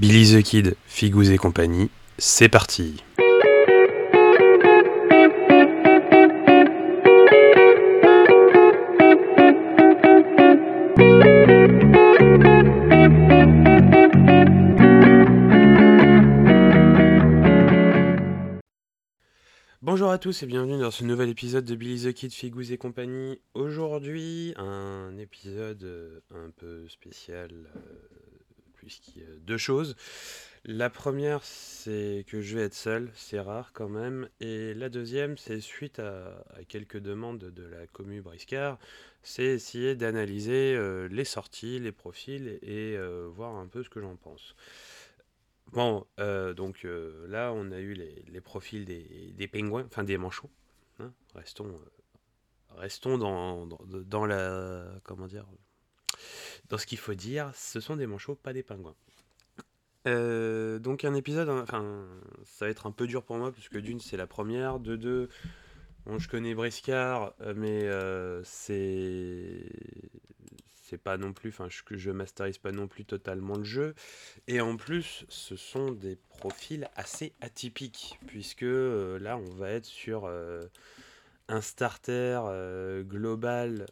Billy the Kid, Figous et compagnie, c'est parti Bonjour à tous et bienvenue dans ce nouvel épisode de Billy the Kid, Figous et compagnie. Aujourd'hui, un épisode euh, un peu spécial euh, puisqu'il y a deux choses. La première, c'est que je vais être seul, c'est rare quand même. Et la deuxième, c'est suite à, quelques demandes de la commu Briscard, c'est essayer d'analyser euh, les sorties, les profils et euh, voir un peu ce que j'en pense. Bon, euh, donc là, on a eu les, profils des, pingouins, enfin des manchots. Hein. restons, restons dans, dans, la. Comment dire dans ce qu'il faut dire, ce sont des manchots, pas des pingouins. Euh, donc un épisode, enfin, ça va être un peu dur pour moi, puisque d'une, c'est la première, de deux, je connais Briscard, euh, mais euh, c'est c'est pas non plus, enfin, je, je masterise pas non plus totalement le jeu, et en plus, ce sont des profils assez atypiques, puisque là, on va être sur un starter global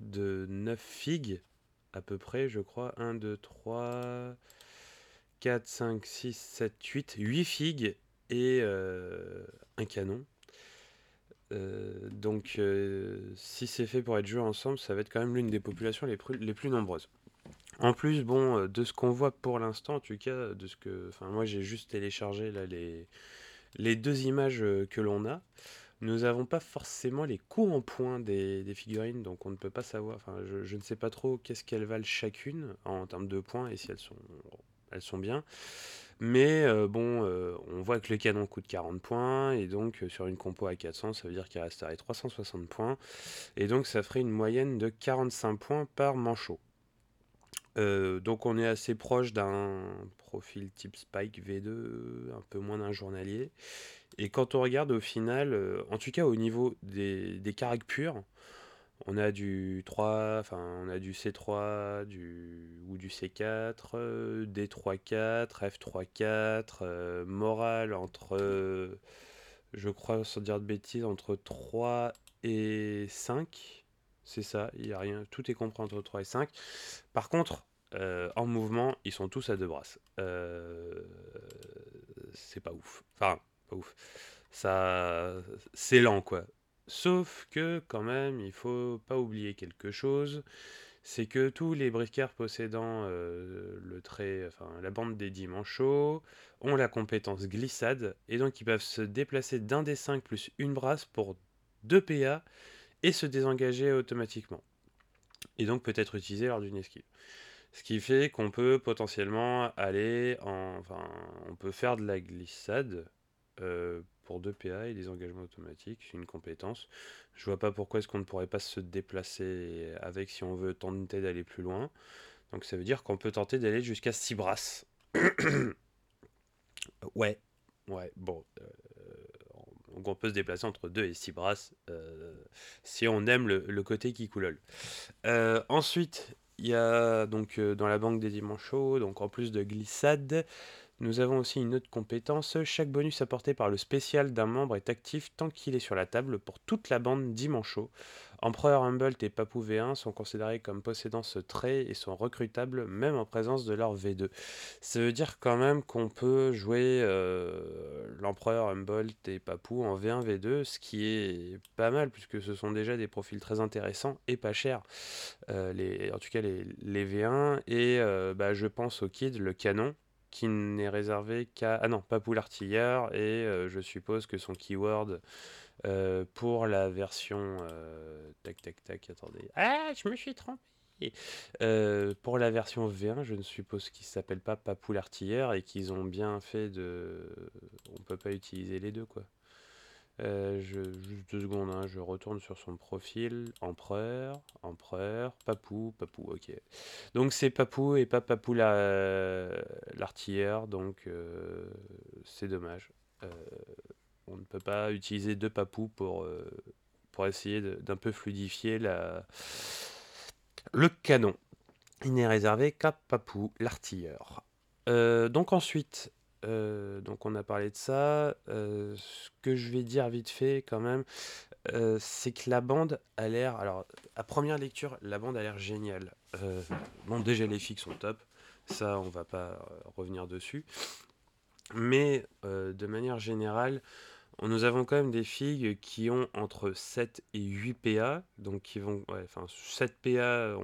de 9 figues, à peu près, je crois. 1, 2, 3, 4, 5, 6, 7, 8. 8 figues et euh, un canon. Euh, donc, euh, si c'est fait pour être joué ensemble, ça va être quand même l'une des populations les plus, les plus nombreuses. En plus, bon, de ce qu'on voit pour l'instant, en tout cas, de ce que, moi j'ai juste téléchargé là les deux images que l'on a. Nous n'avons pas forcément les coûts en points des, figurines, donc on ne peut pas savoir. Enfin, je, ne sais pas trop qu'est-ce qu'elles valent chacune en termes de points et si elles sont, elles sont bien. Mais euh, bon, euh, on voit que le canon coûte 40 points, et donc euh, sur une compo à 400, ça veut dire qu'il resterait 360 points. Et donc ça ferait une moyenne de 45 points par manchot. donc on est assez proche d'un profil type Spike V2, un peu moins d'un journalier. Et quand on regarde au final, euh, en tout cas au niveau des, des caracs on a du 3, enfin on a du C3 du, ou du C4, D3-4, F3-4, morale entre, euh, je crois sans dire de bêtises, entre 3 et 5. C'est ça, il y a rien, tout est compris entre 3 et 5. Par contre, euh, en mouvement, ils sont tous à deux brasses. c'est pas ouf. Enfin, ouf. Ça, c'est lent, quoi. Sauf que, quand même, il faut pas oublier quelque chose. C'est que tous les briqueurs possédant euh, le trait, enfin, la bande des dimanches ont la compétence glissade, et donc ils peuvent se déplacer d'un des 5 plus une brasse pour 2 PA et se désengager automatiquement. Et donc peut être utilisé lors d'une esquive. Ce qui fait qu'on peut potentiellement aller en. Enfin, on peut faire de la glissade euh, pour 2 PA et des engagements automatiques, c'est une compétence. Je vois pas pourquoi est-ce qu'on ne pourrait pas se déplacer avec si on veut tenter d'aller plus loin. Donc ça veut dire qu'on peut tenter d'aller jusqu'à 6 brasses. ouais, ouais, bon. Euh, donc on peut se déplacer entre 2 et 6 brasses euh, si on aime le, côté qui coulole. ensuite, il y a donc dans la banque des dimanches donc en plus de glissade, nous avons aussi une autre compétence. Chaque bonus apporté par le spécial d'un membre est actif tant qu'il est sur la table pour toute la bande Dimancho. Empereur Humboldt et Papou V1 sont considérés comme possédant ce trait et sont recrutables même en présence de leur V2. Ça veut dire quand même qu'on peut jouer euh, l'Empereur Humboldt et Papou en V1, V2, ce qui est pas mal puisque ce sont déjà des profils très intéressants et pas chers. Euh, en tout cas les, V1 et euh, bah, je pense au Kid, le canon qui n'est réservé qu'à... Ah non, pas pour l'artilleur, et euh, je suppose que son keyword euh, pour la version... Euh, tac, tac, tac, attendez. Ah, je me suis trompé pour la version V1, je ne suppose qu'il s'appelle pas Papou l'artilleur et qu'ils ont bien fait de... On peut pas utiliser les deux, quoi. Euh, je, juste deux secondes, hein, je retourne sur son profil. Empereur, empereur, papou, papou, ok. Donc c'est papou et pas papou l'artilleur, donc euh, c'est dommage. Euh, on ne peut pas utiliser deux papous pour, pour essayer d'un peu fluidifier la... le canon. il n'est réservé qu'à Papou, l'artilleur. Donc ensuite, euh, donc on a parlé de ça. Euh, ce que je vais dire vite fait quand même, c'est que la bande a l'air. Alors, à première lecture, la bande a l'air géniale. bon, déjà les fixes sont top. Ça, on va pas revenir dessus. Mais de manière générale, nous avons quand même des figues qui ont entre 7 et 8 PA, donc qui vont, enfin 7 PA,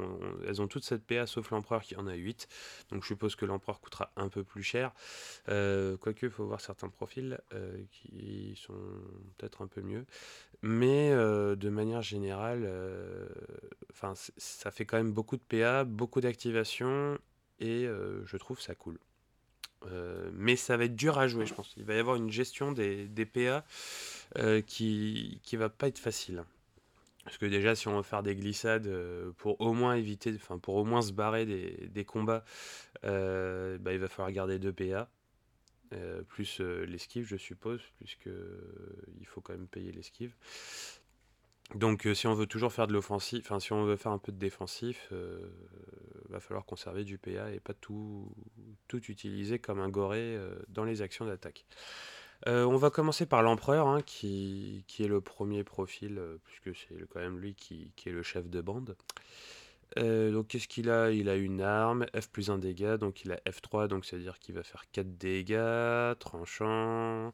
elles ont toutes 7 PA sauf l'empereur qui en a 8, donc je suppose que l'empereur coûtera un peu plus cher, euh, quoique il faut voir certains profils euh, qui sont peut-être un peu mieux, mais euh, de manière générale, enfin ça fait quand même beaucoup de PA, beaucoup d'activation, et je trouve ça cool. Euh, mais ça va être dur à jouer, je pense. Il va y avoir une gestion des, PA euh, qui, qui va pas être facile. Parce que déjà, si on veut faire des glissades euh, pour au moins éviter, enfin pour au moins se barrer des, des combats, bah, il va falloir garder deux PA. plus l'esquive, je suppose, puisque il faut quand même payer l'esquive. Donc, si on veut toujours faire de l'offensif, enfin, si on veut faire un peu de défensif, va falloir conserver du PA et pas tout, tout utiliser comme un goré euh, dans les actions d'attaque. Euh, on va commencer par l'empereur, hein, qui, qui, est le premier profil, euh, puisque c'est quand même lui qui, qui, est le chef de bande. donc qu'est-ce qu'il a? Il a une arme, F plus 1 dégâts, donc il a F3, donc c'est-à-dire qu'il va faire 4 dégâts, tranchant,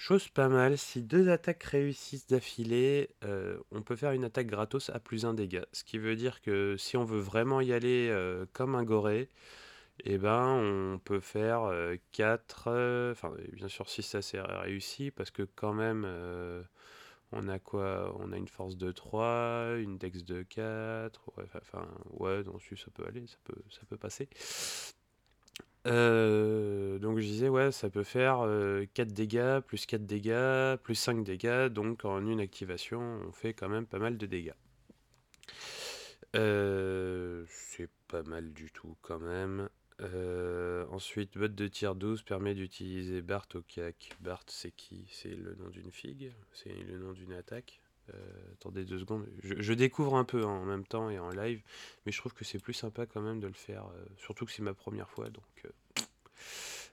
Chose pas mal, si deux attaques réussissent d'affilée, euh, on peut faire une attaque gratos à plus un dégât. Ce qui veut dire que si on veut vraiment y aller euh, comme un goré, eh ben on peut faire 4, euh, enfin bien sûr si ça c'est réussi, parce que quand même on a quoi? On a une force de 3, une dex de 4, ouais, enfin ouais, donc ça peut aller, ça peut, ça peut passer. Euh, donc je disais, ouais, ça peut faire 4 euh, dégâts, plus 4 dégâts, plus 5 dégâts. Donc en une activation, on fait quand même pas mal de dégâts. Euh, c'est pas mal du tout quand même. ensuite, botte de tir 12 permet d'utiliser Bart au CAC. Bart, c'est qui? C'est le nom d'une figue? C'est le nom d'une attaque? Attendez deux secondes. Je, découvre un peu hein, en même temps et en live, mais je trouve que c'est plus sympa quand même de le faire, euh, surtout que c'est ma première fois. Donc,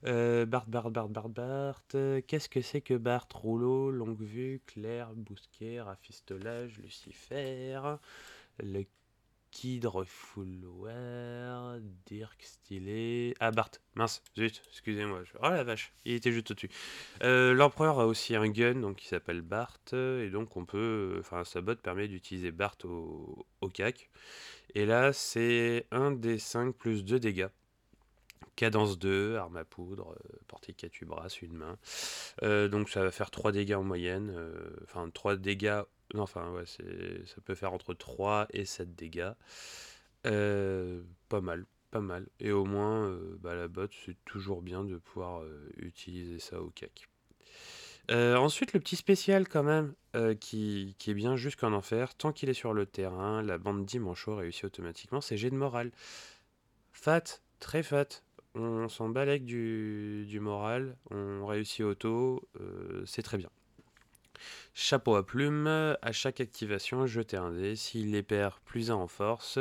euh, Bart, Bart, Bart, Bart, Bart. Qu'est-ce que c'est que Bart Rouleau, longue vue, clair, bousquet, rafistolage, Lucifer, le Kid Refouloir, Dirk Stylé. Ah, Bart, mince, zut, excusez-moi. Oh la vache, il était juste au-dessus. Euh, l'empereur a aussi un gun donc qui s'appelle Bart, et donc on peut. Enfin, sa botte permet d'utiliser Bart au, CAC. Et là, c'est 1 des 5 plus 2 dégâts. Cadence 2, arme à poudre, euh, portée 4 brasses, une main. Euh, donc ça va faire 3 dégâts en moyenne. Enfin, 3 dégâts enfin, ouais, ça peut faire entre 3 et 7 dégâts. Euh, pas mal, pas mal. Et au moins, euh, bah, la botte, c'est toujours bien de pouvoir euh, utiliser ça au cac. ensuite, le petit spécial quand même, qui, est bien jusqu'en enfer. Tant qu'il est sur le terrain, la bande Dimancho réussit automatiquement c'est jet de morale. Fat, très fat. On s'en balèque du, du moral, on réussit auto, c'est très bien. Chapeau à plumes, à chaque activation, jetez un dé. S'il les perd, plus un en force,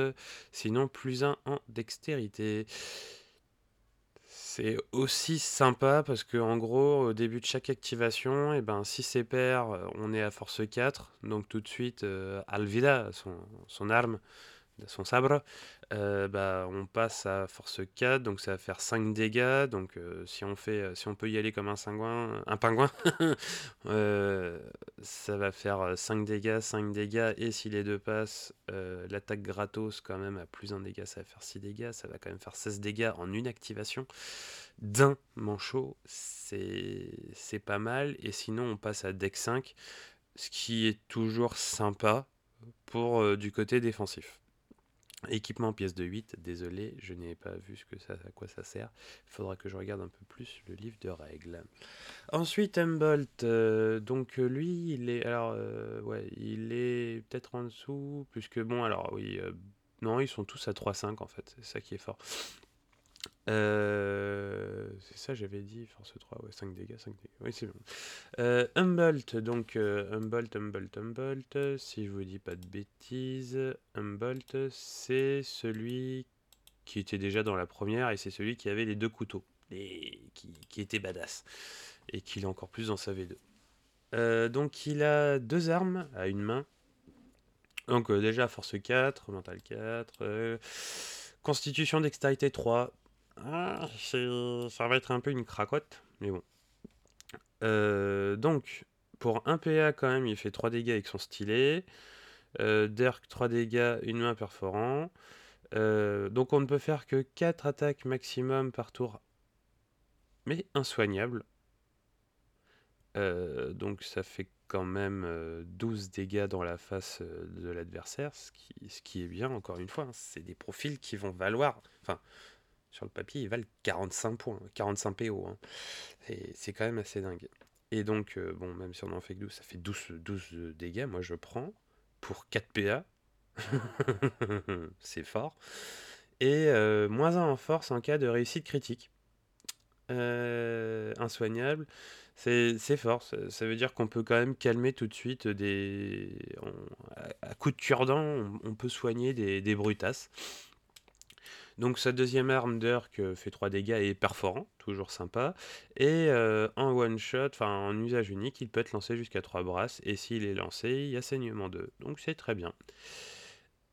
sinon plus un en dextérité. C'est aussi sympa parce que en gros, au début de chaque activation, et eh ben, si c'est pair, on est à force 4. Donc tout de suite, euh, Alvida, son arme, son sabre, euh, bah, on passe à force 4, donc ça va faire 5 dégâts. Donc euh, si, on fait, euh, si on peut y aller comme un, pingouin, ça va faire 5 dégâts, 5 dégâts. Et si les deux passent, l'attaque gratos quand même à plus un dégât, ça va faire 6 dégâts. Ça va quand même faire 16 dégâts en une activation d'un manchot. C'est pas mal. Et sinon on passe à deck 5, ce qui est toujours sympa pour du côté défensif. Équipement pièce de 8, désolé, je n'ai pas vu ce que ça, à quoi ça sert. Il faudra que je regarde un peu plus le livre de règles. Ensuite, Humboldt, euh, donc euh, lui, il est, alors, euh, ouais, il est peut-être en dessous, puisque bon, alors oui, non, ils sont tous à 3-5 en fait, c'est ça qui est fort. Euh, c'est ça, j'avais dit, force 3, ouais, 5 dégâts, 5 dégâts. Oui, c'est bon. Euh, Humboldt, donc euh, Humboldt, Humboldt, Humboldt, si je vous dis pas de bêtises, Humboldt, c'est celui qui était déjà dans la première, et c'est celui qui avait les deux couteaux, et qui, qui était badass, et qu'il est encore plus dans sa V2. Euh, donc il a deux armes à une main. Donc déjà force 4, mental 4, euh, constitution dextérité 3. Ah, ça va être un peu une cracotte, mais bon. donc pour un PA quand même, il fait 3 dégâts avec son stylet. Dirk 3 dégâts, une main perforant. donc on ne peut faire que 4 attaques maximum par tour, mais insoignable. Euh, donc ça fait quand même 12 euh, dégâts dans la face euh, de l'adversaire, ce qui, ce qui est bien, encore une fois. Hein. c'est des profils qui vont valoir, enfin, sur le papier, ils valent 45 points, 45 PO. Hein. C'est quand même assez dingue. Et donc, bon, même si on en fait que 12, ça fait 12, 12 dégâts. Moi, je prends pour 4 PA. c'est fort. Et moins 1 en force en cas de réussite critique. insoignable. C'est fort, ça, veut dire qu'on peut quand même calmer tout de suite des... à, coup de cure-dent, on, peut soigner des, des brutasses. Donc sa deuxième arme d'Urk euh, fait 3 dégâts et est perforant, toujours sympa. Et euh, en one shot, enfin en usage unique, il peut être lancé jusqu'à 3 brasses. Et s'il est lancé, il y a saignement 2. Donc c'est très bien.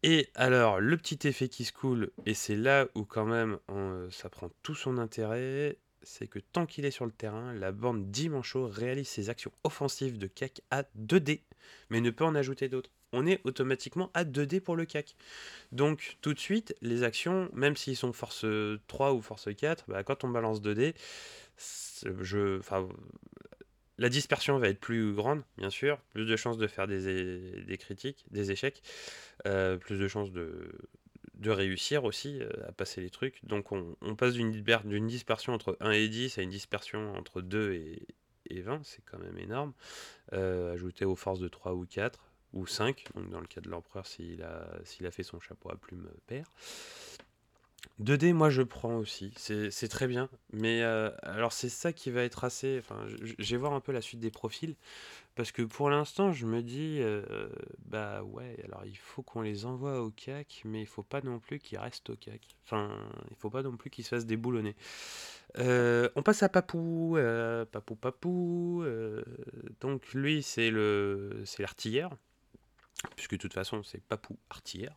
Et alors, le petit effet qui se coule, et c'est là où quand même ça prend tout son intérêt, c'est que tant qu'il est sur le terrain, la bande Dimancho réalise ses actions offensives de CAC à 2D, mais ne peut en ajouter d'autres. On est automatiquement à 2D pour le CAC. Donc tout de suite, les actions, même s'ils sont force 3 ou force 4, bah, quand on balance 2D, je, la dispersion va être plus grande, bien sûr, plus de chances de faire des, des critiques, des échecs, euh, plus de chances de, de réussir aussi euh, à passer les trucs. Donc on, passe d'une dispersion entre 1 et 10 à une dispersion entre 2 et, 20, c'est quand même énorme. Euh, ajouté aux forces de 3 ou 4 ou 5, donc dans le cas de l'empereur s'il a, a fait son chapeau à plume paire. 2D, moi je prends aussi, c'est très bien. Mais euh, alors c'est ça qui va être assez. Enfin, je vais voir un peu la suite des profils. Parce que pour l'instant, je me dis, euh, bah ouais, alors il faut qu'on les envoie au CAC, mais il faut pas non plus qu'ils restent au CAC. Enfin, il faut pas non plus qu'ils se fassent déboulonner. Euh, on passe à Papou, Papou Papou. donc lui, c'est c'est l'artillère, puisque de toute façon, c'est Papou artillère.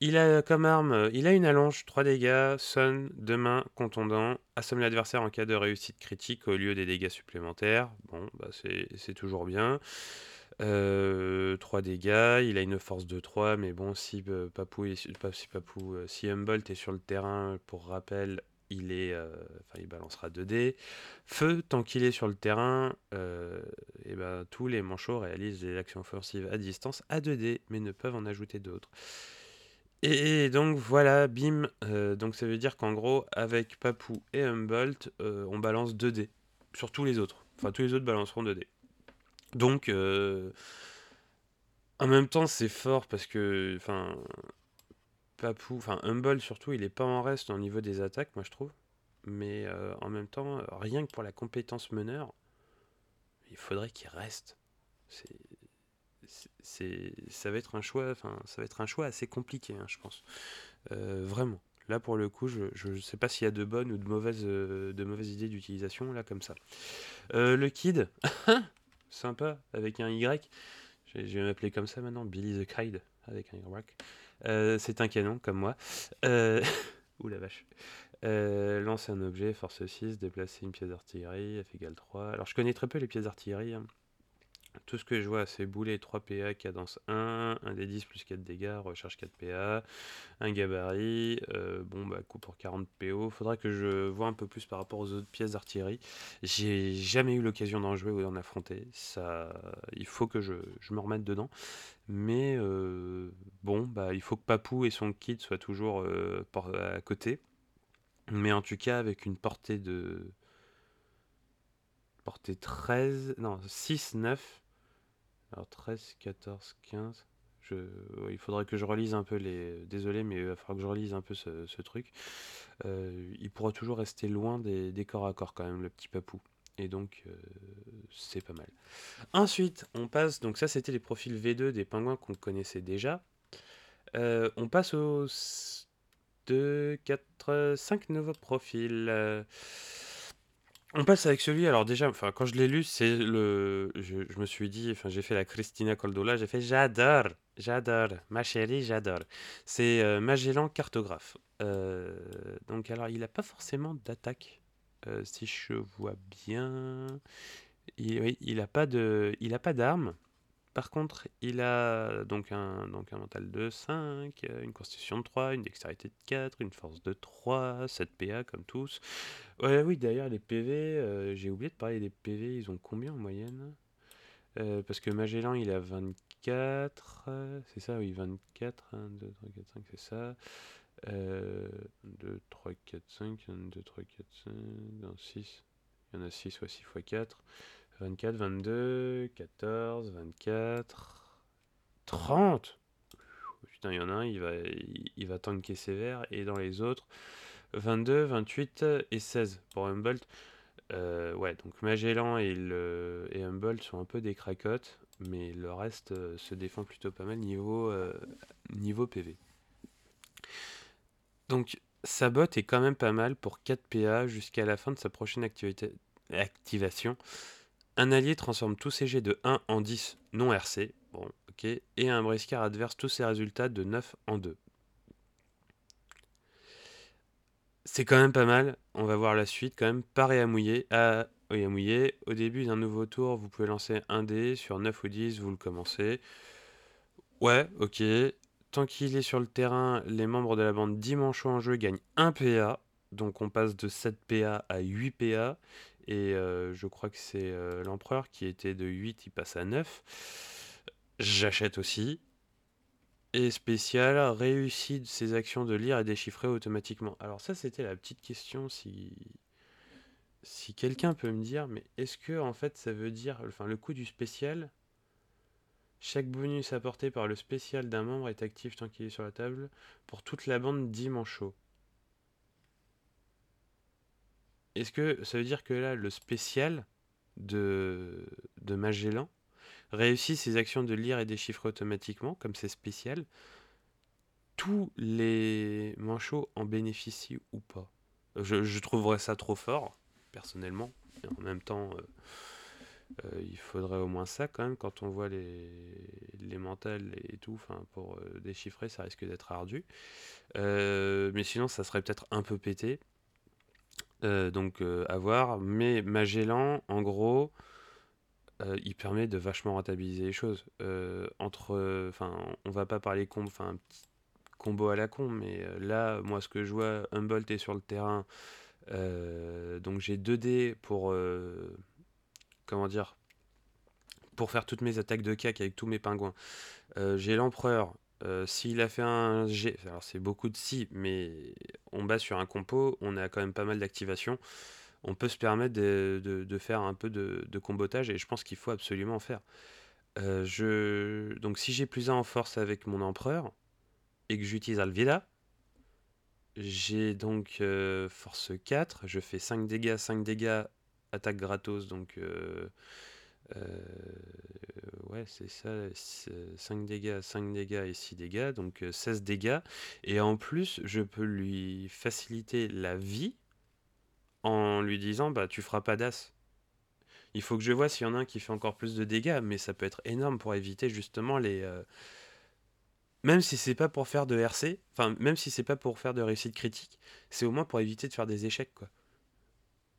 Il a comme arme, il a une allonge, 3 dégâts, son, deux mains, contondant, assomme l'adversaire en cas de réussite critique au lieu des dégâts supplémentaires. Bon, bah c'est toujours bien. 3 euh, dégâts, il a une force de 3, mais bon, si euh, Papou, si, Papou euh, si Humboldt est sur le terrain, pour rappel, il est, enfin, il balancera 2 dés. Feu, tant qu'il est sur le terrain, et ben, tous les manchots réalisent des actions offensives à distance à 2 dés, mais ne peuvent en ajouter d'autres. Et donc voilà, bim, euh, donc ça veut dire qu'en gros, avec Papou et Humboldt, euh, on balance 2D sur tous les autres. Enfin, tous les autres balanceront 2D. Donc, euh, en même temps, c'est fort parce que, enfin, Papou, enfin, Humboldt surtout, il est pas en reste au niveau des attaques, moi je trouve. Mais en même temps, rien que pour la compétence meneur, il faudrait qu'il reste. C'est ça va être un choix enfin ça va être un choix assez compliqué hein, je pense. Euh, vraiment. Là pour le coup je ne sais pas s'il y a de bonnes ou de mauvaises euh, de mauvaises idées d'utilisation là comme ça. Euh, le kid sympa avec un y. Je vais m'appeler comme ça maintenant Billy the Kid avec un y c'est un canon comme moi ou la vache lancer un objet, force 6, déplacer une pièce d'artillerie, F égale 3. Alors je connais très peu les pièces d'artillerie, hein. Tout ce que je vois, c'est boulet 3 PA, cadence 1, un des 10 plus 4 dégâts, recharge 4 PA, un gabarit, euh, bon bah coup pour 40 PO. Faudra que je vois un peu plus par rapport aux autres pièces d'artillerie. J'ai jamais eu l'occasion d'en jouer ou d'en affronter. Il faut que je, me remette dedans. Mais euh, bon, bah il faut que Papou et son kit soient toujours euh, à côté. Mais en tout cas, avec une portée de portée 13, non 6, 9 alors 13, 14, 15. Je... il faudrait que je relise un peu les. Désolé, mais il va falloir que je relise un peu ce, truc. Euh, il pourra toujours rester loin des, corps à corps quand même, le petit papou. Et donc, euh, c'est pas mal. Ensuite, on passe. Donc, ça, c'était les profils V2 des pingouins qu'on connaissait déjà. Euh, on passe au 2, 4, 5 nouveaux profils. On passe avec celui, alors déjà, enfin, quand je l'ai lu, c'est le. Je, me suis dit, enfin, j'ai fait la Christina Coldola, j'ai fait j'adore, j'adore, ma chérie, j'adore. C'est euh, Magellan cartographe. Euh, donc, alors, il n'a pas forcément d'attaque, euh, si je vois bien. Il, oui, il n'a pas de, il a pas d'arme. Par contre, il a donc un, donc un mental de 5, une constitution de 3, une dextérité de 4, une force de 3, 7 PA comme tous. Oui, d'ailleurs, les PV, euh, j'ai oublié de parler des PV, ils ont combien en moyenne? Euh, Parce que Magellan, il a 24, euh, c'est ça, oui, 24, 1, 2, 3, 4, 5, c'est ça. Euh, 2, 3, 4, 5, 1, 2, 3, 4, 5, non, 6. Il y en a 6, soit 6 x 4. 24, 22, 14, 24, 30. Putain, il y en a un, il va, il, va tanker sévère. Et dans les autres, 22, 28 et 16 pour Humboldt. Euh, ouais, donc Magellan et, le, et Humboldt sont un peu des cracottes, mais le reste euh, se défend plutôt pas mal niveau, euh, niveau PV. Donc sa botte est quand même pas mal pour 4 PA jusqu'à la fin de sa prochaine activité, activation. Un allié transforme tous ses jets de 1 en 10 non RC. Bon, ok. Et un briscard adverse tous ses résultats de 9 en 2. C'est quand même pas mal. On va voir la suite quand même. Paré à mouiller. À... Oui, à mouiller. Au début d'un nouveau tour, vous pouvez lancer un dé. Sur 9 ou 10, vous le commencez. Ouais, ok. Tant qu'il est sur le terrain, les membres de la bande dimanche en jeu gagnent 1 PA. Donc on passe de 7 PA à 8 PA. Et euh, je crois que c'est euh, l'empereur qui était de 8, il passe à 9. J'achète aussi. Et spécial, réussit ses actions de lire et déchiffrer automatiquement. Alors ça, c'était la petite question si si quelqu'un peut me dire, mais est-ce que en fait ça veut dire, enfin le coût du spécial, chaque bonus apporté par le spécial d'un membre est actif tant qu'il est sur la table pour toute la bande dimanche Est-ce que ça veut dire que là, le spécial de, de Magellan réussit ses actions de lire et déchiffrer automatiquement, comme c'est spécial Tous les manchots en bénéficient ou pas? Je, trouverais ça trop fort, personnellement. en même temps, euh, euh, il faudrait au moins ça quand même quand on voit les, les mentales et tout. Pour euh, déchiffrer, ça risque d'être ardu. mais sinon, ça serait peut-être un peu pété. Euh, donc euh, à voir. Mais Magellan, en gros, euh, il permet de vachement rentabiliser les choses. entre, enfin, on va pas parler combo, enfin, combo à la con, mais là, moi, ce que je vois, Humboldt est sur le terrain. donc j'ai 2 dés pour, comment dire, pour faire toutes mes attaques de cac avec tous mes pingouins. j'ai l'empereur euh, s'il a fait un G, alors c'est beaucoup de si, mais on base sur un compo, on a quand même pas mal d'activation. On peut se permettre de, faire un peu de, combotage et je pense qu'il faut absolument en faire. Euh. Donc si j'ai plus 1 en force avec mon empereur et que j'utilise Alvida, j'ai donc euh, force 4, je fais 5 dégâts, 5 dégâts, attaque gratos, donc ouais, c'est ça, 5 dégâts, 5 dégâts et 6 dégâts, donc 16 euh, dégâts. Et en plus, je peux lui faciliter la vie en lui disant bah tu feras pas d'as. Il faut que je vois s'il y en a un qui fait encore plus de dégâts, mais ça peut être énorme pour éviter justement les. Euh, même si c'est pas pour faire de RC, enfin même si c'est pas pour faire de réussite critique, c'est au moins pour éviter de faire des échecs quoi.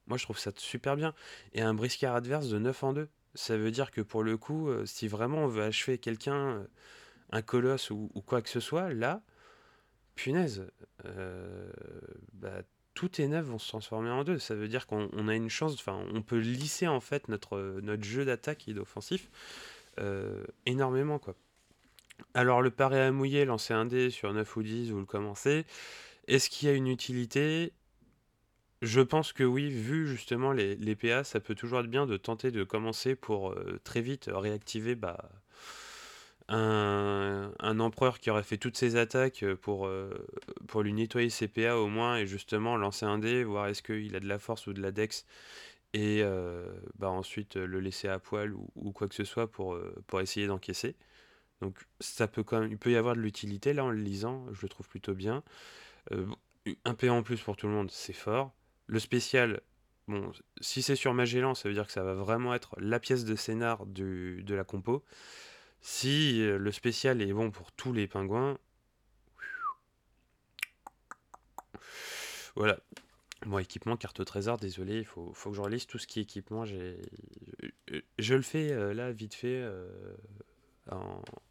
Moi je trouve ça super bien. Et un briscard adverse de 9 en 2. Ça veut dire que pour le coup, euh, si vraiment on veut achever quelqu'un, euh, un colosse ou, quoi que ce soit, là, punaise, euh, bah, tous tes neufs vont se transformer en deux. Ça veut dire qu'on a une chance, enfin, on peut lisser en fait notre, jeu d'attaque et d'offensif énormément, quoi. Alors, le pari à mouiller, lancer un dé sur 9 ou 10, vous le commencez. Est-ce qu'il y a une utilité? Je pense que oui, vu justement les, PA, ça peut toujours être bien de tenter de commencer pour euh, très vite réactiver bah, un, empereur qui aurait fait toutes ses attaques pour, euh, pour lui nettoyer ses PA au moins et justement lancer un dé, voir est-ce qu'il a de la force ou de la dex et euh, bah, ensuite le laisser à poil ou, quoi que ce soit pour, pour essayer d'encaisser. Donc ça peut quand même, il peut y avoir de l'utilité là en le lisant, je le trouve plutôt bien. Euh, un PA en plus pour tout le monde, c'est fort. Le spécial, bon, si c'est sur Magellan, ça veut dire que ça va vraiment être la pièce de scénar du, de la compo. Si euh, le spécial est bon pour tous les pingouins, voilà. Bon, équipement, carte au trésor, désolé, il faut, faut que je relise tout ce qui est équipement. Je le fais euh, là, vite fait, euh,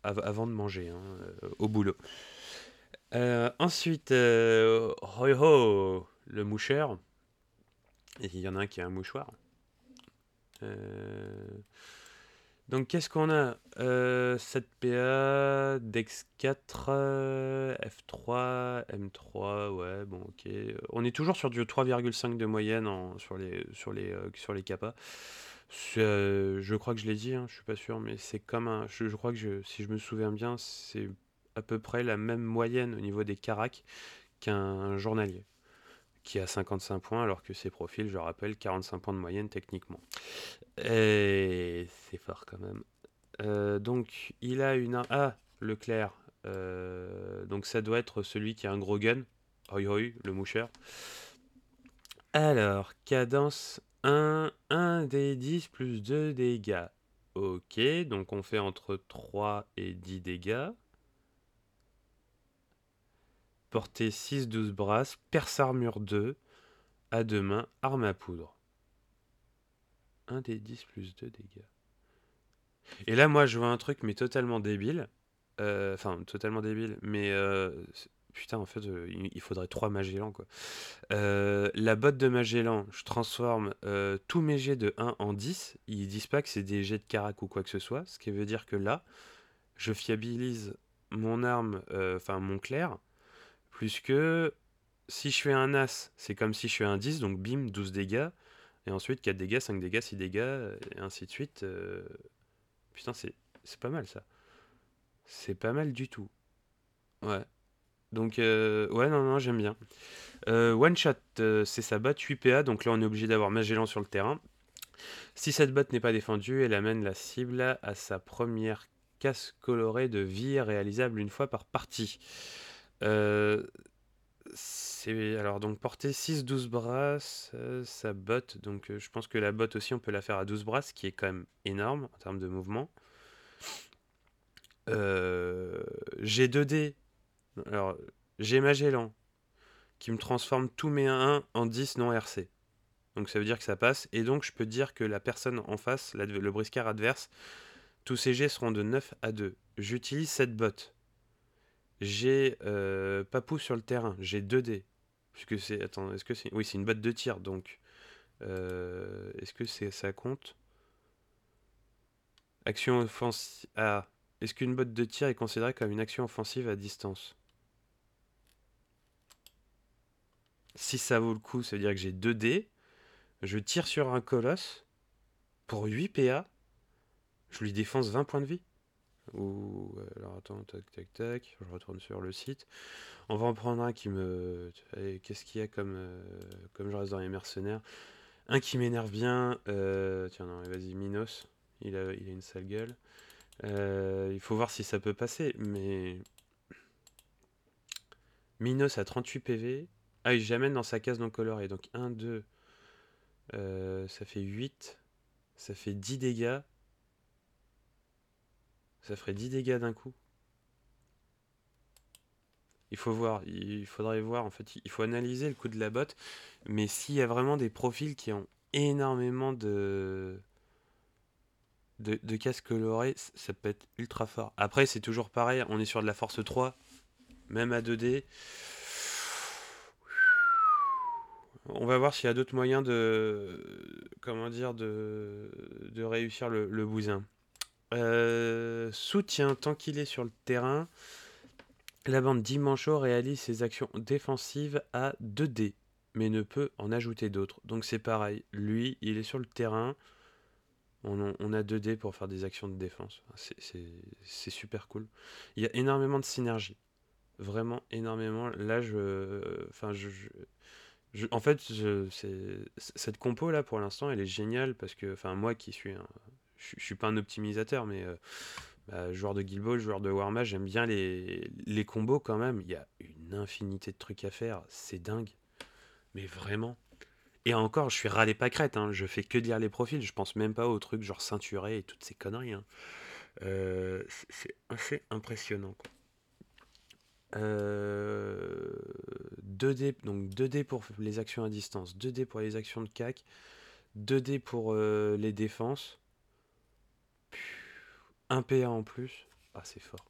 avant de manger, hein, au boulot. ensuite, Hoi Ho, le moucheur. Il y en a un qui a un mouchoir. Euh, donc qu'est-ce qu'on a? 7PA, Dex 4, F3, M3, ouais, bon ok. On est toujours sur du 3,5 de moyenne sur les, sur les, euh, sur les capas. Euh, je crois que je l'ai dit, hein, je suis pas sûr, mais c'est comme un... Je, crois que si je me souviens bien, c'est à peu près la même moyenne au niveau des caracs qu'un journalier qui a 55 points, alors que ses profils, je rappelle, 45 points de moyenne techniquement. Et c'est fort quand même. Euh, donc, il a une... Ah, Leclerc. Euh, donc, ça doit être celui qui a un gros gun. Hoi hoi, le moucheur. Alors, cadence 1, 1 des 10 plus 2 dégâts. Ok, donc on fait entre 3 et 10 dégâts. Portée 6-12 brasses, perce armure 2, à deux mains, arme à poudre. 1 des 10 plus 2 dégâts. Et là, moi, je vois un truc, mais totalement débile. Euh, enfin, totalement débile, mais euh, putain, en fait, euh, il faudrait 3 Magellan, quoi. la botte de Magellan, je transforme tous mes jets de 1 en 10. Ils disent pas que c'est des jets de carac ou quoi que ce soit, ce qui veut dire que là, je fiabilise mon arme, enfin mon clair, plus que si je fais un As, c'est comme si je fais un 10, donc bim, 12 dégâts. Et ensuite 4 dégâts, 5 dégâts, 6 dégâts, et ainsi de suite. Euh, putain, c'est pas mal ça. C'est pas mal du tout. Ouais. Donc, euh, ouais, non, non, j'aime bien. Euh, one shot, c'est sa botte 8 PA, donc là on est obligé d'avoir Magellan sur le terrain. Si cette botte n'est pas défendue, elle amène la cible à sa première casse colorée de vie réalisable une fois par partie. Euh, c'est alors donc porter 6-12 brasses, euh, ça botte. Donc euh, je pense que la botte aussi on peut la faire à 12 brasses, qui est quand même énorme en termes de mouvement. j'ai 2D. Alors j'ai Magellan qui me transforme tous mes 1 en 10 non RC. Donc ça veut dire que ça passe. Et donc je peux dire que la personne en face, le briscard adverse, tous ses jets seront de 9 à 2. J'utilise cette botte. J'ai euh, Papou sur le terrain, j'ai 2 dés. Puisque c'est. Attends, est-ce que c'est. Oui, c'est une botte de tir, donc. Euh, est-ce que c'est, ça compte? Action offensive. Ah. Est-ce qu'une botte de tir est considérée comme une action offensive à distance? Si ça vaut le coup, ça veut dire que j'ai 2 dés. Je tire sur un colosse pour 8 PA. Je lui défonce 20 points de vie. Ou alors attends, tac, tac, tac. Je retourne sur le site. On va en prendre un qui me. Qu'est-ce qu'il y a comme euh, comme je reste dans les mercenaires? Un qui m'énerve bien. Euh, tiens non, vas-y Minos. Il a il a une sale gueule. Euh, il faut voir si ça peut passer, mais Minos a 38 PV. Ah, il j'amène dans sa case non colorée. Donc 1, 2, ça fait 8. Ça fait 10 dégâts. Ça ferait 10 dégâts d'un coup. Il faut voir, il faudrait voir, en fait, il faut analyser le coup de la botte. Mais s'il y a vraiment des profils qui ont énormément de, de, de casques colorés, ça peut être ultra fort. Après, c'est toujours pareil, on est sur de la force 3, même à 2D. On va voir s'il y a d'autres moyens de, comment dire, de, de réussir le, le bousin. Euh, soutien, tant qu'il est sur le terrain, la bande Dimancho réalise ses actions défensives à 2D, mais ne peut en ajouter d'autres. Donc c'est pareil, lui, il est sur le terrain, on, a 2D pour faire des actions de défense. C'est super cool. Il y a énormément de synergie. Vraiment énormément. Là, je... Enfin, en fait, cette compo là pour l'instant, elle est géniale parce que, enfin, moi qui suis un, je, suis pas un optimisateur, mais euh, bah, joueur de Guild Ball, joueur de Warmage, j'aime bien les, combos quand même. Il y a une infinité de trucs à faire. C'est dingue. Mais vraiment. Et encore, je suis râlé pas crête. Hein. Je fais que lire les profils. Je pense même pas aux trucs genre ceinturé et toutes ces conneries. Hein. Euh, c'est assez impressionnant. Quoi. 2D, donc 2D pour les actions à distance, 2D pour les actions de CAC, 2D pour euh, les défenses, 1 PA en plus. Ah, c'est fort.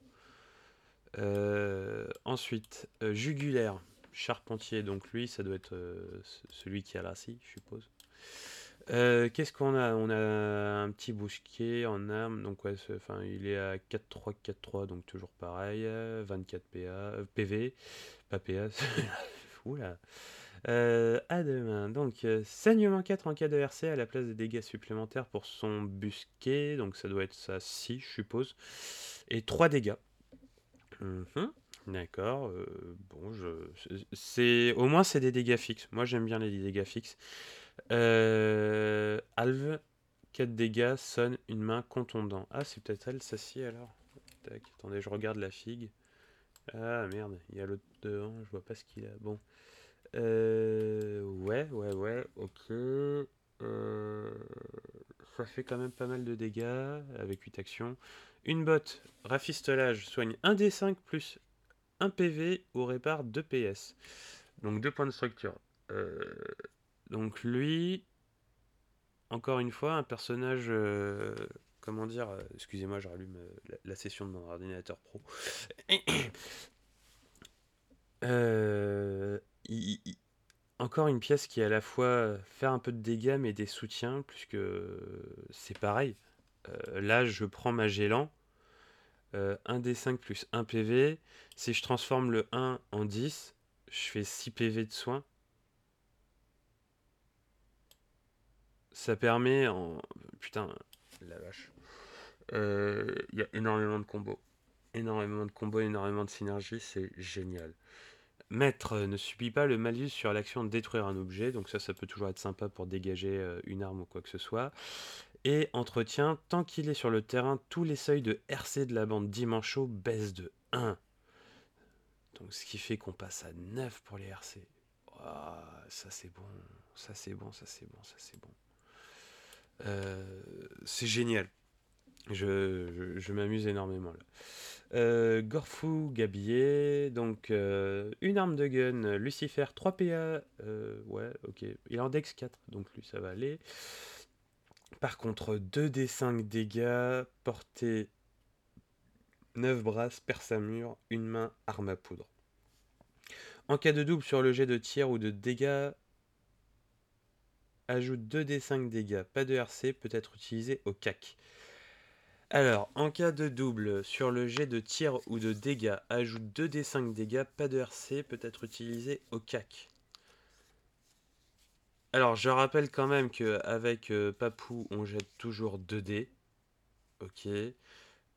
Euh, ensuite, euh, jugulaire, charpentier. Donc lui, ça doit être celui qui a la scie, je suppose. Qu'est-ce qu'on a? On a un petit bousquier en arme. Donc ouais, il est à 4-3, 4-3, donc toujours pareil. 24 PA, PV, pas PA. Oula. Euh, à demain. Donc, euh, saignement 4 en cas de RC à la place des dégâts supplémentaires pour son busquet. Donc, ça doit être ça 6, je suppose. Et 3 dégâts. Mhm. D'accord. Euh, bon, je... c'est au moins c'est des dégâts fixes. Moi, j'aime bien les dégâts fixes. Alve, 4 dégâts, sonne une main contondant. Ah, c'est peut-être elle, ça alors. Tac, attendez, je regarde la figue. Ah merde, il y a l'autre devant, je vois pas ce qu'il a. Bon. Euh, ouais, ouais, ouais, ok. Euh, ça fait quand même pas mal de dégâts avec 8 actions. Une botte, rafistolage, soigne 1 D5 plus 1 PV ou répare 2 PS. Donc 2 points de structure. Euh, donc lui, encore une fois, un personnage... Euh, comment dire Excusez-moi, je rallume la, la, session de mon ordinateur pro. Euh, encore une pièce qui à la fois faire un peu de dégâts mais des soutiens, puisque c'est pareil. Euh, là, je prends ma Gélan, 1d5 plus 1 PV. Si je transforme le 1 en 10, je fais 6 PV de soins. Ça permet en... Putain, la vache. Euh, il y a énormément de combos. Énormément de combos, énormément de synergie, c'est génial. Maître ne subit pas le malus sur l'action de détruire un objet, donc ça, ça peut toujours être sympa pour dégager euh, une arme ou quoi que ce soit. Et entretien, tant qu'il est sur le terrain, tous les seuils de RC de la bande Dimancho baissent de 1. Donc ce qui fait qu'on passe à 9 pour les RC. ça c'est bon, ça c'est bon, ça c'est bon, ça c'est bon. Euh, c'est génial. Je, m'amuse énormément là. Euh, Gorfou Gabier, donc euh, une arme de gun, Lucifer 3 PA, euh, ouais, ok, il est en Dex 4, donc lui ça va aller. Par contre, 2d5 dégâts, portée 9 brasses, perce à mur, une main, arme à poudre. En cas de double sur le jet de tir ou de dégâts, ajoute 2d5 dégâts, pas de RC, peut être utilisé au CAC. Alors, en cas de double, sur le jet de tir ou de dégâts, ajoute 2d5 dégâts, pas de RC, peut être utilisé au CAC. Alors, je rappelle quand même qu'avec euh, Papou, on jette toujours 2d. Ok.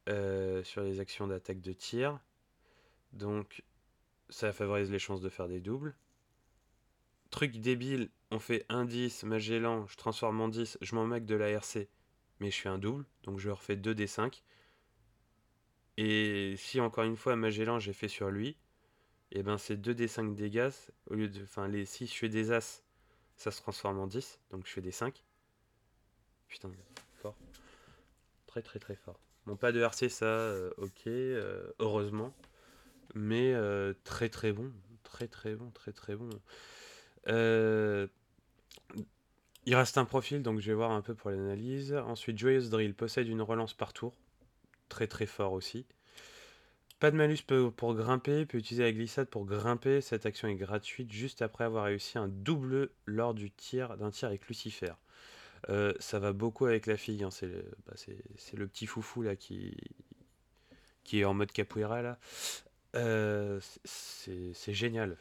Euh, sur les actions d'attaque de tir. Donc, ça favorise les chances de faire des doubles. Truc débile, on fait 1 10, Magellan, je transforme en 10, je m'en moque de la RC mais je fais un double, donc je refais 2 d 5. Et si encore une fois Magellan j'ai fait sur lui, et eh ben c'est 2 d 5 dégâts, au lieu de. Enfin les si je fais des As, ça se transforme en 10, donc je fais des 5. Putain, fort. Très très très fort. Bon pas de RC ça, euh, ok, euh, heureusement. Mais euh, très très bon. Très très bon, très très bon. Euh, il reste un profil, donc je vais voir un peu pour l'analyse. Ensuite, Joyous Drill possède une relance par tour. Très très fort aussi. Pas de malus pour grimper, peut utiliser la glissade pour grimper. Cette action est gratuite juste après avoir réussi un double lors du tir d'un tir avec Lucifer. Euh, ça va beaucoup avec la fille, hein. bah, c'est le petit foufou là qui, est en mode capoeira là. Euh, c'est génial.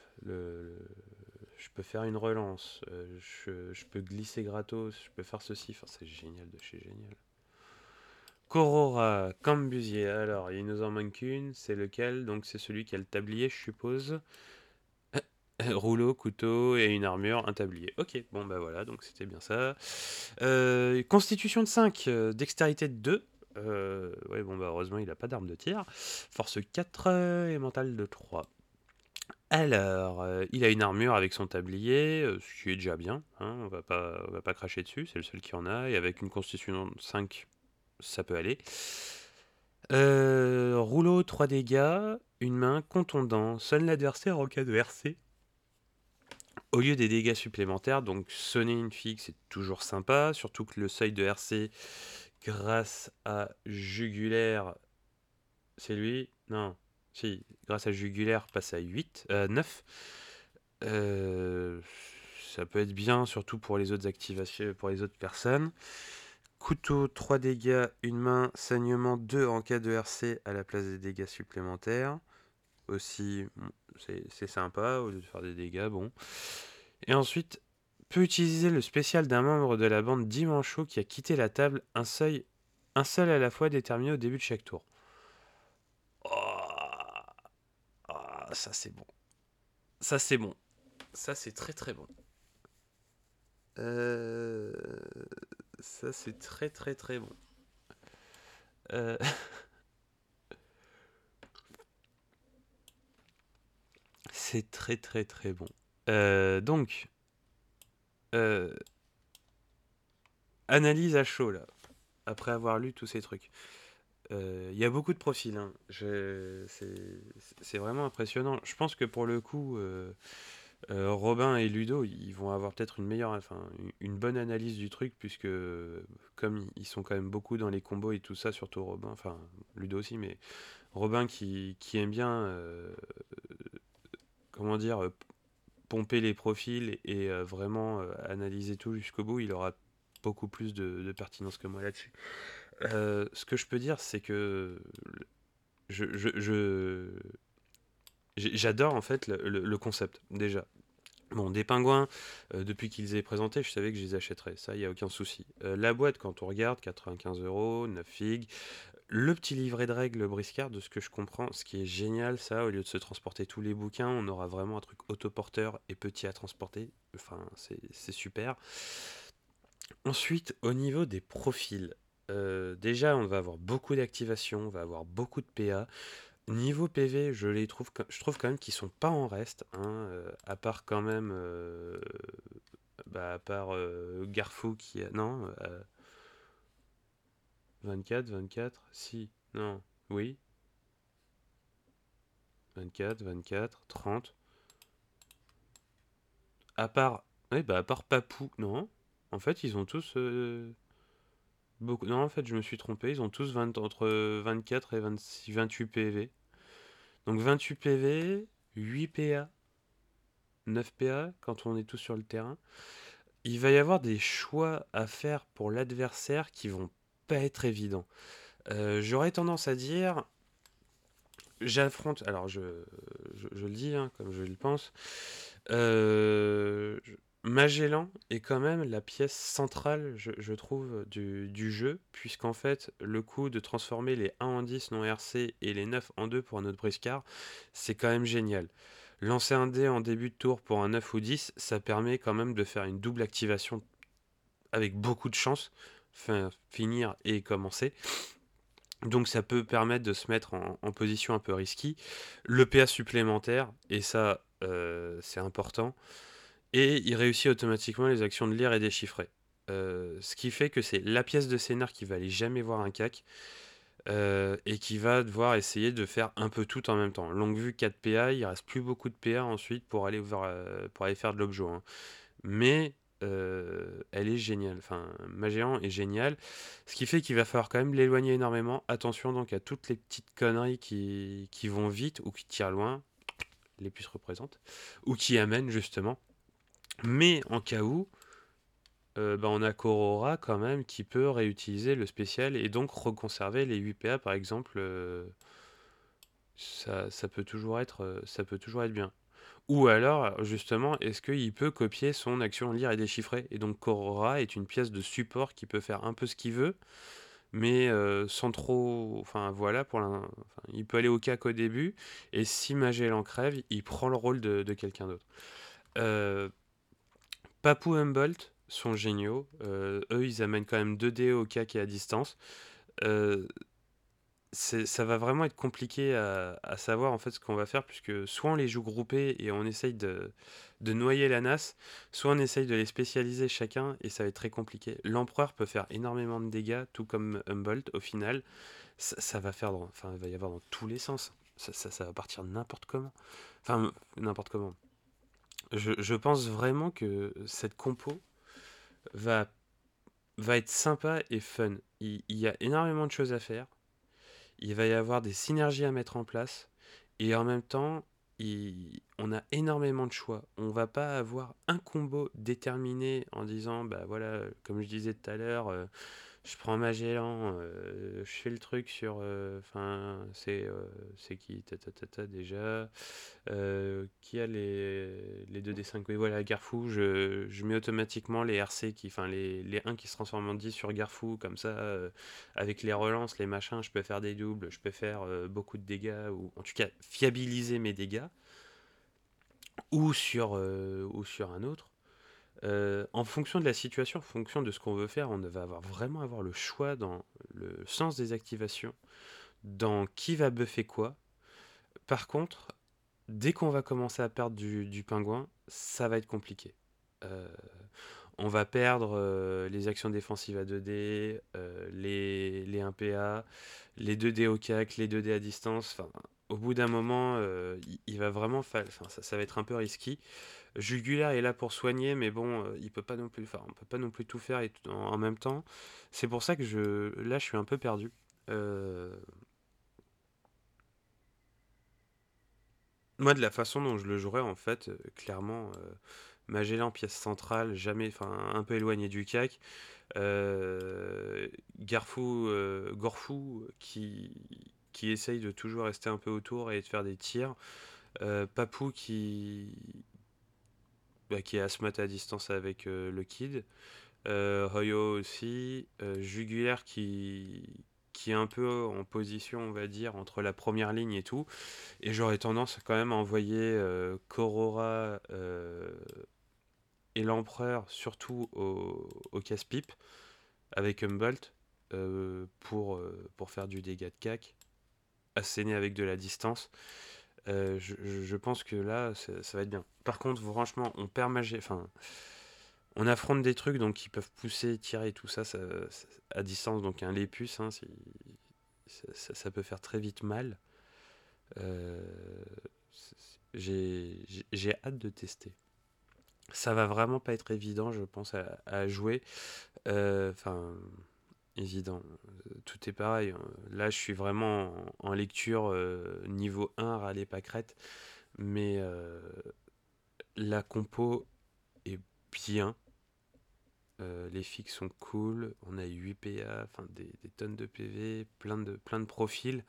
Je peux faire une relance, euh, je, peux glisser gratos, je peux faire ceci. Enfin, c'est génial de chez génial. Corora, Cambusier. Alors, il nous en manque une. C'est lequel? Donc, c'est celui qui a le tablier, je suppose. Rouleau, couteau et une armure, un tablier. Ok, bon bah voilà, donc c'était bien ça. Euh, constitution de 5, euh, dextérité de 2. ouais, bon bah heureusement il n'a pas d'arme de tir. Force 4 et mental de 3. Alors, euh, il a une armure avec son tablier, euh, ce qui est déjà bien, hein, on va pas, on va pas cracher dessus, c'est le seul qui en a, et avec une constitution 5, ça peut aller. Euh, rouleau 3 dégâts, une main, contondant, sonne l'adversaire en cas de RC. Au lieu des dégâts supplémentaires, donc sonner une figue, c'est toujours sympa, surtout que le seuil de RC, grâce à Jugulaire, c'est lui Non, si, grâce à Jugulaire, passe à 8, 9. Euh, ça peut être bien, surtout pour les autres activations, pour les autres personnes. Couteau, 3 dégâts, une main, saignement 2 en cas de RC à la place des dégâts supplémentaires. Aussi, c'est sympa, au lieu de faire des dégâts, bon. Et ensuite, peut utiliser le spécial d'un membre de la bande Dimancho qui a quitté la table, un, seuil, un seul à la fois déterminé au début de chaque tour. Ça c'est bon. Ça c'est bon. Ça c'est très très bon. Euh... Ça, c'est très très très bon. Euh, c'est très très très bon. Euh, donc, euh, analyse à chaud là, après avoir lu tous ces trucs. Il y a beaucoup de profils. Hein. C'est vraiment impressionnant. Je pense que pour le coup, euh, Robin et Ludo, ils vont avoir peut-être une meilleure, enfin, une bonne analyse du truc, puisque comme ils sont quand même beaucoup dans les combos et tout ça, surtout Robin, enfin Ludo aussi, mais Robin qui, aime bien, euh, comment dire, pomper les profils et euh, vraiment analyser tout jusqu'au bout, il aura beaucoup plus de, pertinence que moi là-dessus. Ce que je peux dire, c'est que J'adore en fait le, concept déjà. Bon, des pingouins, euh, depuis qu'ils aient présenté, je savais que je les achèterais, ça, il n'y a aucun souci. Euh, la boîte, quand on regarde, 95 euros, 9 figues. Le petit livret de règles briscard, de ce que je comprends, ce qui est génial, ça, au lieu de se transporter tous les bouquins, on aura vraiment un truc autoporteur et petit à transporter. Enfin, c'est super. Ensuite, au niveau des profils, euh, déjà, on va avoir beaucoup d'activation, on va avoir beaucoup de PA. Niveau PV, je les trouve, je trouve quand même qu'ils sont pas en reste, hein, euh, à part quand même, euh, bah, à part Garfou qui a, non, 24, 24, si, non, oui, 24, 24, 30. À part, oui, bah à part Papou, non, en fait ils ont tous non en fait je me suis trompé, ils ont tous 20, entre 24 et 26, 28 PV. Donc 28 PV, 8 PA, 9 PA quand on est tous sur le terrain. Il va y avoir des choix à faire pour l'adversaire qui vont pas être évidents. Euh, j'aurais tendance à dire, j'affronte, alors je, je, le dis hein, comme je le pense, euh, Magellan est quand même la pièce centrale, je, trouve, du, jeu, puisqu'en fait, le coup de transformer les 1 en 10 non RC et les 9 en 2 pour un autre briscard, c'est quand même génial. Lancer un dé en début de tour pour un 9 ou 10, ça permet quand même de faire une double activation avec beaucoup de chance, fin, finir et commencer. Donc ça peut permettre de se mettre en, position un peu risquée. Le PA supplémentaire, et ça euh, c'est important, et il réussit automatiquement les actions de lire et déchiffrer. Euh, ce qui fait que c'est la pièce de scénar qui va aller jamais voir un cac euh, et qui va devoir essayer de faire un peu tout en même temps. Longue vue 4 PA, il reste plus beaucoup de PA ensuite pour aller, euh, pour aller faire de l'objet. Hein. Mais elle est géniale. Enfin, est génial. Ce qui fait qu'il va falloir quand même l'éloigner énormément. Attention donc à toutes les petites conneries qui, qui vont vite ou qui tirent loin. Les puces représentent. Ou qui amènent justement. Mais en cas où, euh, bah, on a Corora quand même qui peut réutiliser le spécial et donc reconserver les 8 PA par exemple. Euh, ça, ça, peut toujours être, euh, ça peut toujours être bien. Ou alors, justement, est-ce qu'il peut copier son action lire et déchiffrer? Et donc Corora est une pièce de support qui peut faire un peu ce qu'il veut, mais sans trop... Enfin voilà, pour il peut aller au cac au début, et si Magellan crève, il prend le rôle de, de quelqu'un d'autre. Papou Humboldt sont géniaux. Euh, eux, ils amènent quand même 2D au cas qui est à distance. Euh, ça va vraiment être compliqué à, savoir en fait ce qu'on va faire puisque soit on les joue groupés et on essaye de, noyer la NAS, soit on essaye de les spécialiser chacun et ça va être très compliqué. L'empereur peut faire énormément de dégâts, tout comme Humboldt au final. Ça, va faire, va y avoir dans tous les sens. Ça, ça, va partir n'importe comment. Enfin n'importe comment. Je, pense vraiment que cette compo va, va être sympa et fun. il y a énormément de choses à faire il va y avoir des synergies à mettre en place. Et en même temps, on a énormément de choix. On va pas avoir un combo déterminé en disant, bah voilà, comme je disais tout à l'heure, euh, je prends Magellan, euh, je fais le truc sur. Euh, enfin, c'est euh, qui ta, déjà Qui a les, les 2D5 Oui, voilà, Garfou. Je, je mets automatiquement les RC, qui, enfin, les, les 1 qui se transforment en 10 sur Garfou, comme ça, avec les relances, les machins, je peux faire des doubles, je peux faire beaucoup de dégâts, ou en tout cas, fiabiliser mes dégâts, ou sur un autre. Euh, en fonction de la situation, en fonction de ce qu'on veut faire, on va vraiment avoir le choix dans le sens des activations, dans qui va buffer quoi. Par contre, dès qu'on va commencer à perdre du, pingouin, ça va être compliqué. Euh, on va perdre euh, les actions défensives à 2D, les, les 1PA, les 2D au CAC, les 2D à distance. Au bout d'un moment, il, va vraiment, ça, ça, va être un peu risqué. Jugulaire est là pour soigner, mais bon, euh, il peut pas non plus, enfin, on peut pas non plus tout faire et en, même temps. C'est pour ça que je, là, je suis un peu perdu. Euh, moi, de la façon dont je le jouerais, en fait, euh, clairement, Magellan, pièce centrale, jamais, un peu éloigné du CAC. Garfou, Gorfou, qui, qui essaye de toujours rester un peu autour et de faire des tirs. Papou qui, bah, qui est Asmat à distance avec euh, le Kid. Euh, Hoyo aussi. Euh, Jugulaire qui, qui est un peu en position, on va dire, entre la première ligne et tout. Et j'aurais tendance quand même à envoyer Corora et l'Empereur, surtout au, au casse-pipe, avec Humboldt, pour, pour faire du dégât de cac, asséné avec de la distance. Euh, je, pense que là, ça, va être bien. Par contre, franchement, on perd. Enfin, on affronte des trucs donc qui peuvent pousser, tirer, tout ça, ça, à distance. Donc un lépus, hein, ça, peut faire très vite mal. Euh, j'ai hâte de tester. Ça va vraiment pas être évident, je pense, à, jouer. Euh, enfin évident. Tout est pareil. Hein. Là, je suis vraiment en, lecture euh, niveau 1, râler pâquerette. Mais euh, la compo est bien. Euh, les fixes sont cool. On a 8 PA, enfin des, tonnes de PV, plein de, plein de profils.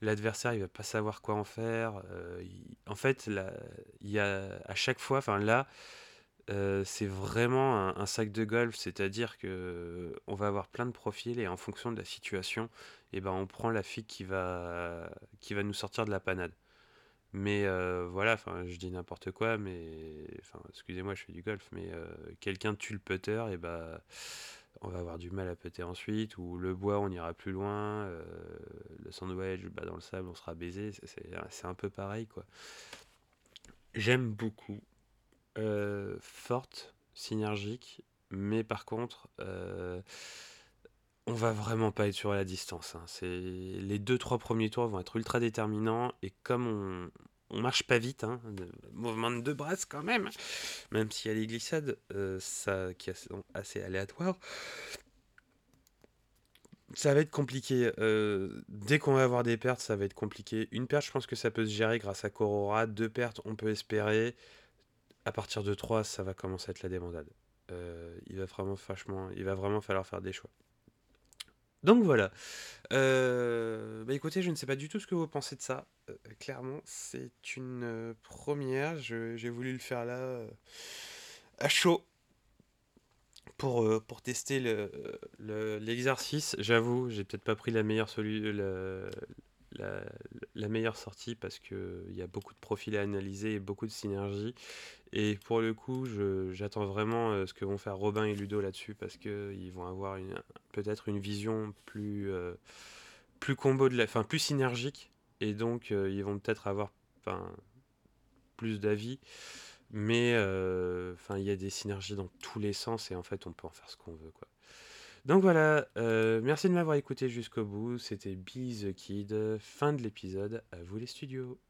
L'adversaire, il va pas savoir quoi en faire. en fait, il y a à chaque fois, enfin là, c'est vraiment un, sac de golf, c'est-à-dire que on va avoir plein de profils et en fonction de la situation, eh ben on prend la fille qui va qui va nous sortir de la panade. Mais voilà, je dis n'importe quoi, mais excusez-moi, je fais du golf, mais quelqu'un tue le putter, et ben on va avoir du mal à putter ensuite, ou le bois on ira plus loin, le sandwich bah, dans le sable on sera baisé, c'est un peu pareil quoi. J'aime beaucoup euh, forte, synergique, mais par contre, euh, on va vraiment pas être sur la distance. Hein. C'est les deux trois premiers tours vont être ultra déterminants et comme on, marche pas vite, hein, mouvement de deux bras quand même, même s'il y a les glissades, euh, ça qui est assez aléatoire. Ça va être compliqué. dès qu'on va avoir des pertes, ça va être compliqué. Une perte, je pense que ça peut se gérer grâce à Corora. Deux pertes, on peut espérer à partir de 3, ça va commencer à être la débandade. Euh, il, va vraiment, il va vraiment falloir faire des choix. Donc voilà. Euh, bah écoutez, je ne sais pas du tout ce que vous pensez de ça. Euh, clairement, c'est une première. J'ai voulu le faire là à chaud pour, pour tester l'exercice. Le, J'avoue, j'ai peut-être pas pris la meilleure, solution la, meilleure sortie parce qu'il y a beaucoup de profils à analyser et beaucoup de synergie. Et pour le coup, j'attends vraiment euh, ce que vont faire Robin et Ludo là-dessus parce qu'ils vont avoir peut-être une vision plus, euh, plus combo de la, enfin plus synergique et donc euh, ils vont peut-être avoir, plus d'avis. Mais enfin, il y a des synergies dans tous les sens et en fait, on peut en faire ce qu'on veut, quoi. Donc voilà, euh, merci de m'avoir écouté jusqu'au bout. C'était Be the Kid, fin de l'épisode. À vous les studios.